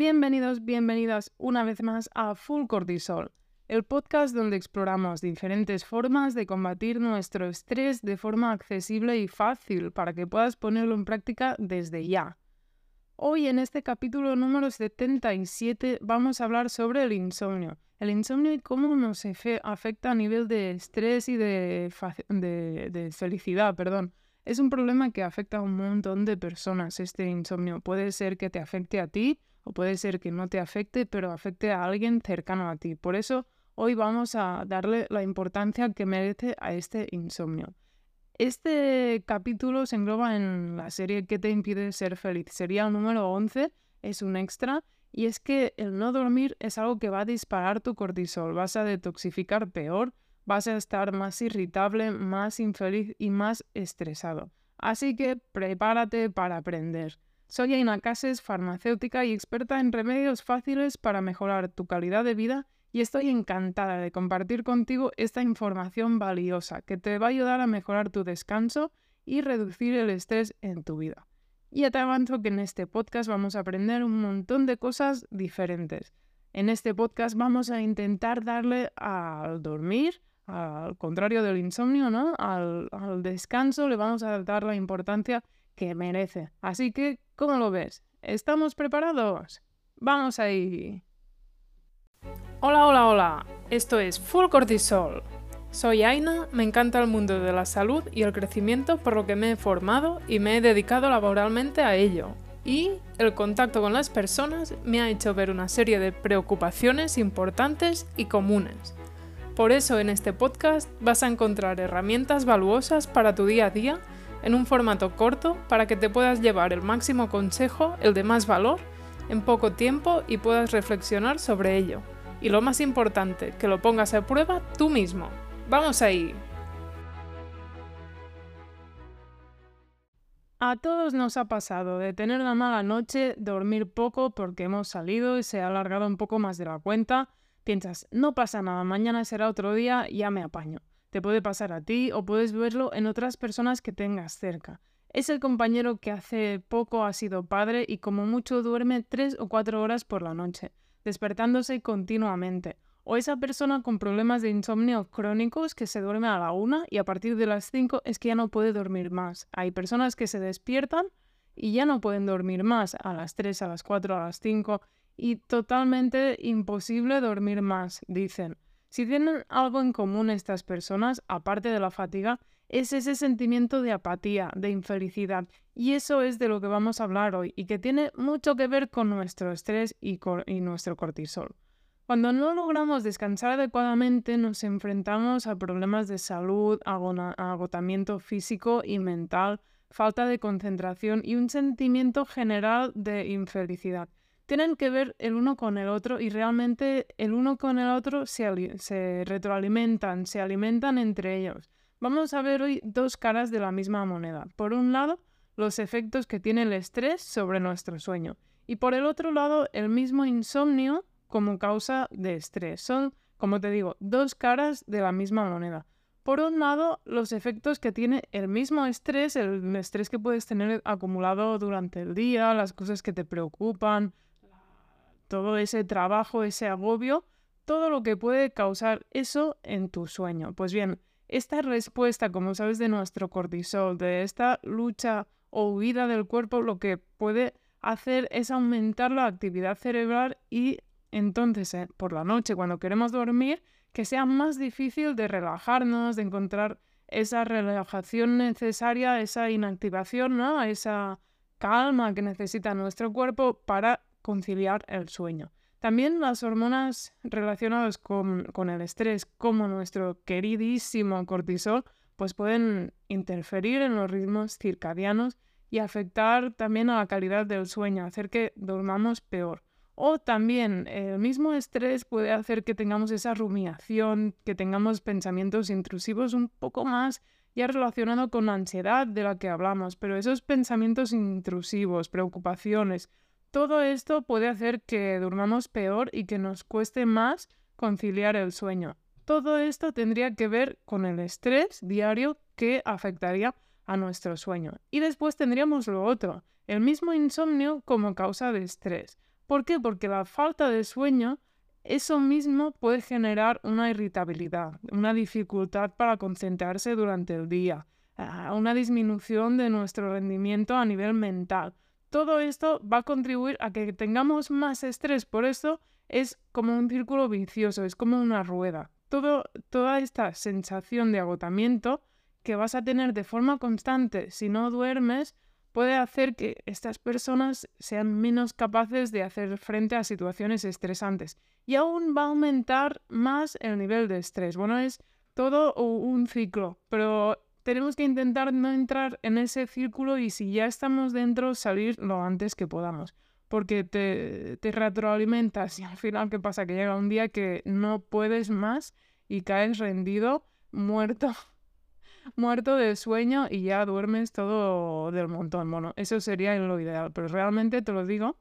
Bienvenidos, bienvenidas una vez más a Full Cortisol, el podcast donde exploramos diferentes formas de combatir nuestro estrés de forma accesible y fácil para que puedas ponerlo en práctica desde ya. Hoy en este capítulo número 77 vamos a hablar sobre el insomnio. El insomnio y cómo nos afecta a nivel de estrés y de, felicidad, perdón. Es un problema que afecta a un montón de personas este insomnio. Puede ser que te afecte a ti o puede ser que no te afecte, pero afecte a alguien cercano a ti. Por eso hoy vamos a darle la importancia que merece a este insomnio. Este capítulo se engloba en la serie ¿Qué te impide ser feliz? Sería el número 11, es un extra, y es que el no dormir es algo que va a disparar tu cortisol, vas a detoxificar peor, vas a estar más irritable, más infeliz y más estresado. Así que prepárate para aprender. Soy Aina Cases, farmacéutica y experta en remedios fáciles para mejorar tu calidad de vida y estoy encantada de compartir contigo esta información valiosa que te va a ayudar a mejorar tu descanso y reducir el estrés en tu vida. Y te avanzo que en este podcast vamos a aprender un montón de cosas diferentes. En este podcast vamos a intentar darle al dormir, al contrario del insomnio, ¿no? Al, al descanso le vamos a dar la importancia que merece. Así que, ¿cómo lo ves? ¿Estamos preparados? Vamos ahí. Hola, hola, hola. Esto es Full Cortisol. Soy Aina, me encanta el mundo de la salud y el crecimiento por lo que me he formado y me he dedicado laboralmente a ello. Y el contacto con las personas me ha hecho ver una serie de preocupaciones importantes y comunes. Por eso en este podcast vas a encontrar herramientas valuosas para tu día a día en un formato corto para que te puedas llevar el máximo consejo, el de más valor, en poco tiempo y puedas reflexionar sobre ello y lo más importante, que lo pongas a prueba tú mismo. ¡Vamos ahí! A todos nos ha pasado de tener una mala noche, dormir poco porque hemos salido y se ha alargado un poco más de la cuenta. Piensas, no pasa nada, mañana será otro día, ya me apaño. Te puede pasar a ti o puedes verlo en otras personas que tengas cerca. Es el compañero que hace poco ha sido padre y como mucho duerme tres o cuatro horas por la noche despertándose continuamente, o esa persona con problemas de insomnio crónicos que se duerme a la una y a partir de las cinco es que ya no puede dormir más. Hay personas que se despiertan y ya no pueden dormir más a las tres, a las cuatro, a las cinco y totalmente imposible dormir más, dicen. Si tienen algo en común estas personas, aparte de la fatiga, es ese sentimiento de apatía, de infelicidad. Y eso es de lo que vamos a hablar hoy y que tiene mucho que ver con nuestro estrés y, nuestro cortisol. Cuando no logramos descansar adecuadamente nos enfrentamos a problemas de salud, agotamiento físico y mental, falta de concentración y un sentimiento general de infelicidad. Tienen que ver el uno con el otro y realmente el uno con el otro se retroalimentan, se alimentan entre ellos. Vamos a ver hoy dos caras de la misma moneda. Por un lado, los efectos que tiene el estrés sobre nuestro sueño y por el otro lado, el mismo insomnio como causa de estrés. Son, como te digo, dos caras de la misma moneda. Por un lado, los efectos que tiene el mismo estrés, el estrés que puedes tener acumulado durante el día, las cosas que te preocupan, todo ese trabajo, ese agobio, todo lo que puede causar eso en tu sueño. Pues bien, esta respuesta, como sabes, de nuestro cortisol, de esta lucha o huida del cuerpo, lo que puede hacer es aumentar la actividad cerebral y entonces eh, por la noche, cuando queremos dormir, que sea más difícil de relajarnos, de encontrar esa relajación necesaria, esa inactivación, ¿no? esa calma que necesita nuestro cuerpo para conciliar el sueño. También las hormonas relacionadas con, el estrés, como nuestro queridísimo cortisol, pues pueden interferir en los ritmos circadianos y afectar también a la calidad del sueño, hacer que dormamos peor. O también el mismo estrés puede hacer que tengamos esa rumiación, que tengamos pensamientos intrusivos un poco más ya relacionado con la ansiedad de la que hablamos, pero esos pensamientos intrusivos, preocupaciones, todo esto puede hacer que durmamos peor y que nos cueste más conciliar el sueño. Todo esto tendría que ver con el estrés diario que afectaría a nuestro sueño. Y después tendríamos lo otro, el mismo insomnio como causa de estrés. ¿Por qué? Porque la falta de sueño, eso mismo puede generar una irritabilidad, una dificultad para concentrarse durante el día, ah, una disminución de nuestro rendimiento a nivel mental. Todo esto va a contribuir a que tengamos más estrés, por eso es como un círculo vicioso, es como una rueda. Todo, toda esta sensación de agotamiento que vas a tener de forma constante si no duermes puede hacer que estas personas sean menos capaces de hacer frente a situaciones estresantes y aún va a aumentar más el nivel de estrés. Bueno, es todo un ciclo, pero tenemos que intentar no entrar en ese círculo y si ya estamos dentro, salir lo antes que podamos. Porque te, retroalimentas y al final, ¿qué pasa? Que llega un día que no puedes más y caes rendido, muerto muerto de sueño y ya duermes todo del montón. Bueno, eso sería lo ideal, pero realmente te lo digo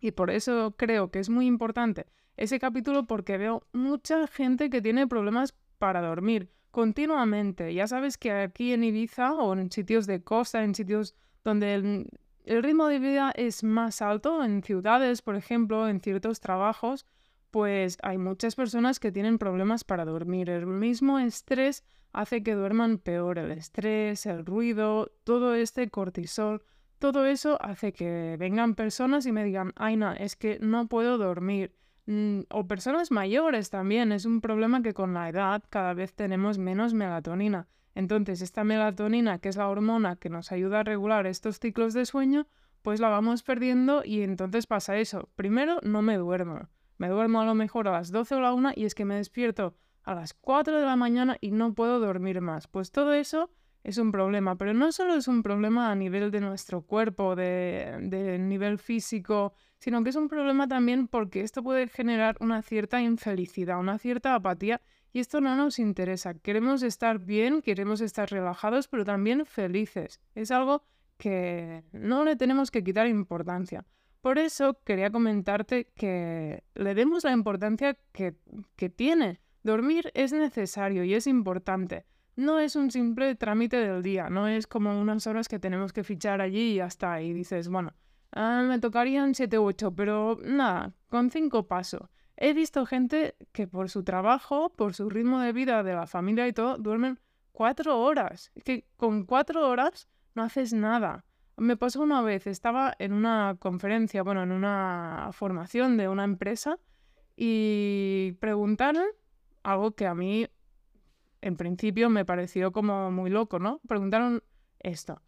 y por eso creo que es muy importante ese capítulo porque veo mucha gente que tiene problemas para dormir continuamente. Ya sabes que aquí en Ibiza o en sitios de costa, en sitios donde el, ritmo de vida es más alto, en ciudades, por ejemplo, en ciertos trabajos, pues hay muchas personas que tienen problemas para dormir. El mismo estrés hace que duerman peor. El estrés, el ruido, todo este cortisol, todo eso hace que vengan personas y me digan, ay no, es que no puedo dormir. Mm, o personas mayores también. Es un problema que con la edad cada vez tenemos menos melatonina. Entonces, esta melatonina, que es la hormona que nos ayuda a regular estos ciclos de sueño, pues la vamos perdiendo y entonces pasa eso. Primero, no me duermo. Me duermo a lo mejor a las 12 o la 1 y es que me despierto a las 4 de la mañana y no puedo dormir más. Pues todo eso es un problema, pero no solo es un problema a nivel de nuestro cuerpo, de, nivel físico, sino que es un problema también porque esto puede generar una cierta infelicidad, una cierta apatía, y esto no nos interesa. Queremos estar bien, queremos estar relajados, pero también felices. Es algo que no le tenemos que quitar importancia. Por eso quería comentarte que le demos la importancia que, que tiene Dormir es necesario y es importante. No es un simple trámite del día, no es como unas horas que tenemos que fichar allí y ya está. Y dices, bueno, ah, me tocarían 7 u 8, pero nada, con 5 paso. He visto gente que por su trabajo, por su ritmo de vida, de la familia y todo, duermen 4 horas. Es que con 4 horas no haces nada. Me pasó una vez, estaba en una conferencia, bueno, en una formación de una empresa y preguntaron algo que a mí en principio me pareció como muy loco, ¿no? Preguntaron esto.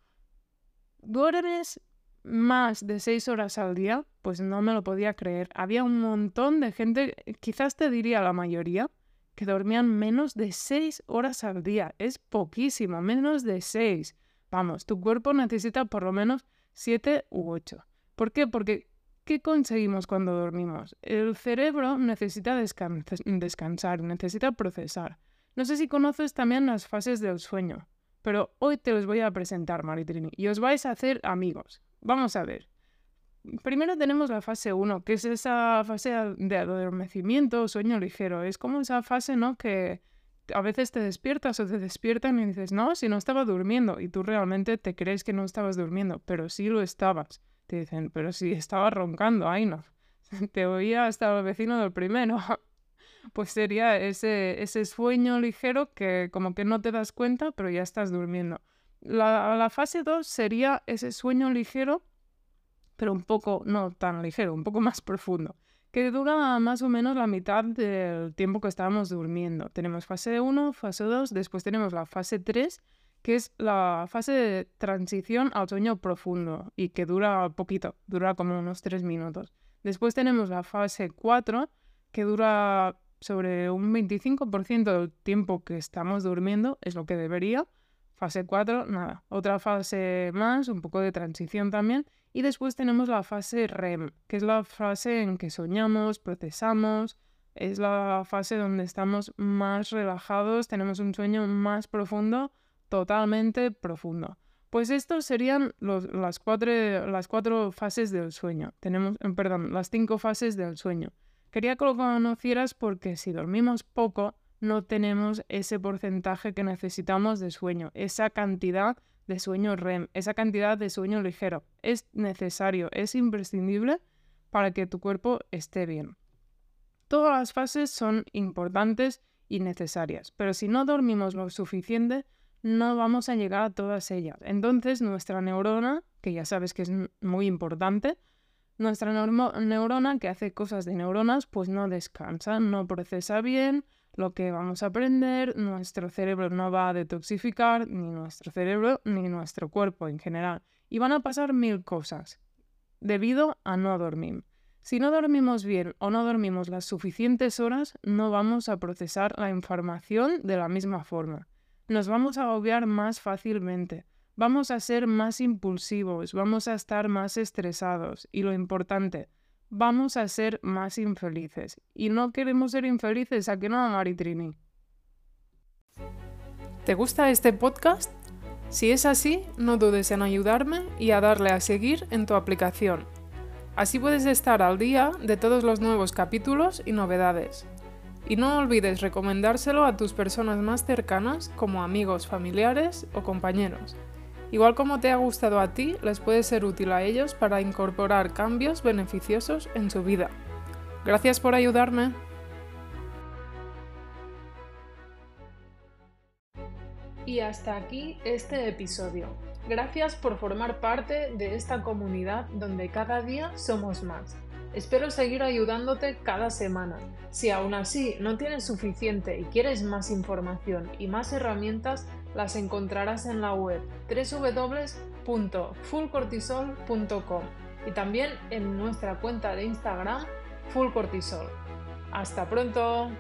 ¿Duermes más de seis horas al día? Pues no me lo podía creer. Había un montón de gente, quizás te diría la mayoría, que dormían menos de seis horas al día. Es poquísimo, menos de seis. Vamos, tu cuerpo necesita por lo menos siete u ocho. ¿Por qué? Porque ¿Qué conseguimos cuando dormimos? El cerebro necesita descansar, necesita procesar. No sé si conoces también las fases del sueño, pero hoy te los voy a presentar, Maritrini, y os vais a hacer amigos. Vamos a ver. Primero tenemos la fase 1, que es esa fase de adormecimiento o sueño ligero. Es como esa fase, ¿no? Que a veces te despiertas o te despiertan y dices, no, si no estaba durmiendo, y tú realmente te crees que no estabas durmiendo, pero sí lo estabas. Te dicen, pero si estaba roncando, ay no. Te oía hasta el vecino del primero. Pues sería ese, ese sueño ligero que como que no te das cuenta, pero ya estás durmiendo. La, la fase 2 sería ese sueño ligero, pero un poco, no tan ligero, un poco más profundo, que dura más o menos la mitad del tiempo que estábamos durmiendo. Tenemos fase 1, fase 2, después tenemos la fase 3, que es la fase de transición al sueño profundo y que dura poquito, dura como unos tres minutos. Después tenemos la fase 4, que dura sobre un 25% del tiempo que estamos durmiendo, es lo que debería. Fase 4, nada. Otra fase más, un poco de transición también. Y después tenemos la fase REM, que es la fase en que soñamos, procesamos, es la fase donde estamos más relajados, tenemos un sueño más profundo totalmente profundo. Pues estos serían las, cuatro, las cuatro fases del sueño. Tenemos, perdón, las cinco fases del sueño. Quería que lo conocieras porque si dormimos poco, no tenemos ese porcentaje que necesitamos de sueño, esa cantidad de sueño REM, esa cantidad de sueño ligero. Es necesario, es imprescindible para que tu cuerpo esté bien. Todas las fases son importantes y necesarias, pero si no dormimos lo suficiente, no vamos a llegar a todas ellas. Entonces, nuestra neurona, que ya sabes que es muy importante, nuestra neurona que hace cosas de neuronas, pues no descansa, no procesa bien lo que vamos a aprender, nuestro cerebro no va a detoxificar, ni nuestro cerebro, ni nuestro cuerpo en general. Y van a pasar mil cosas debido a no dormir. Si no dormimos bien o no dormimos las suficientes horas, no vamos a procesar la información de la misma forma. Nos vamos a agobiar más fácilmente, vamos a ser más impulsivos, vamos a estar más estresados y lo importante, vamos a ser más infelices. Y no queremos ser infelices, ¿a que no, Maritrini? ¿Te gusta este podcast? Si es así, no dudes en ayudarme y a darle a seguir en tu aplicación Así puedes estar al día de todos los nuevos capítulos y novedades. Y no olvides recomendárselo a tus personas más cercanas como amigos, familiares o compañeros. Igual como te ha gustado a ti, les puede ser útil a ellos para incorporar cambios beneficiosos en su vida. Gracias por ayudarme. Y hasta aquí este episodio. Gracias por formar parte de esta comunidad donde cada día somos más. Espero seguir ayudándote cada semana. Si aún así no tienes suficiente y quieres más información y más herramientas, las encontrarás en la web www.fullcortisol.com y también en nuestra cuenta de Instagram fullcortisol. ¡Hasta pronto!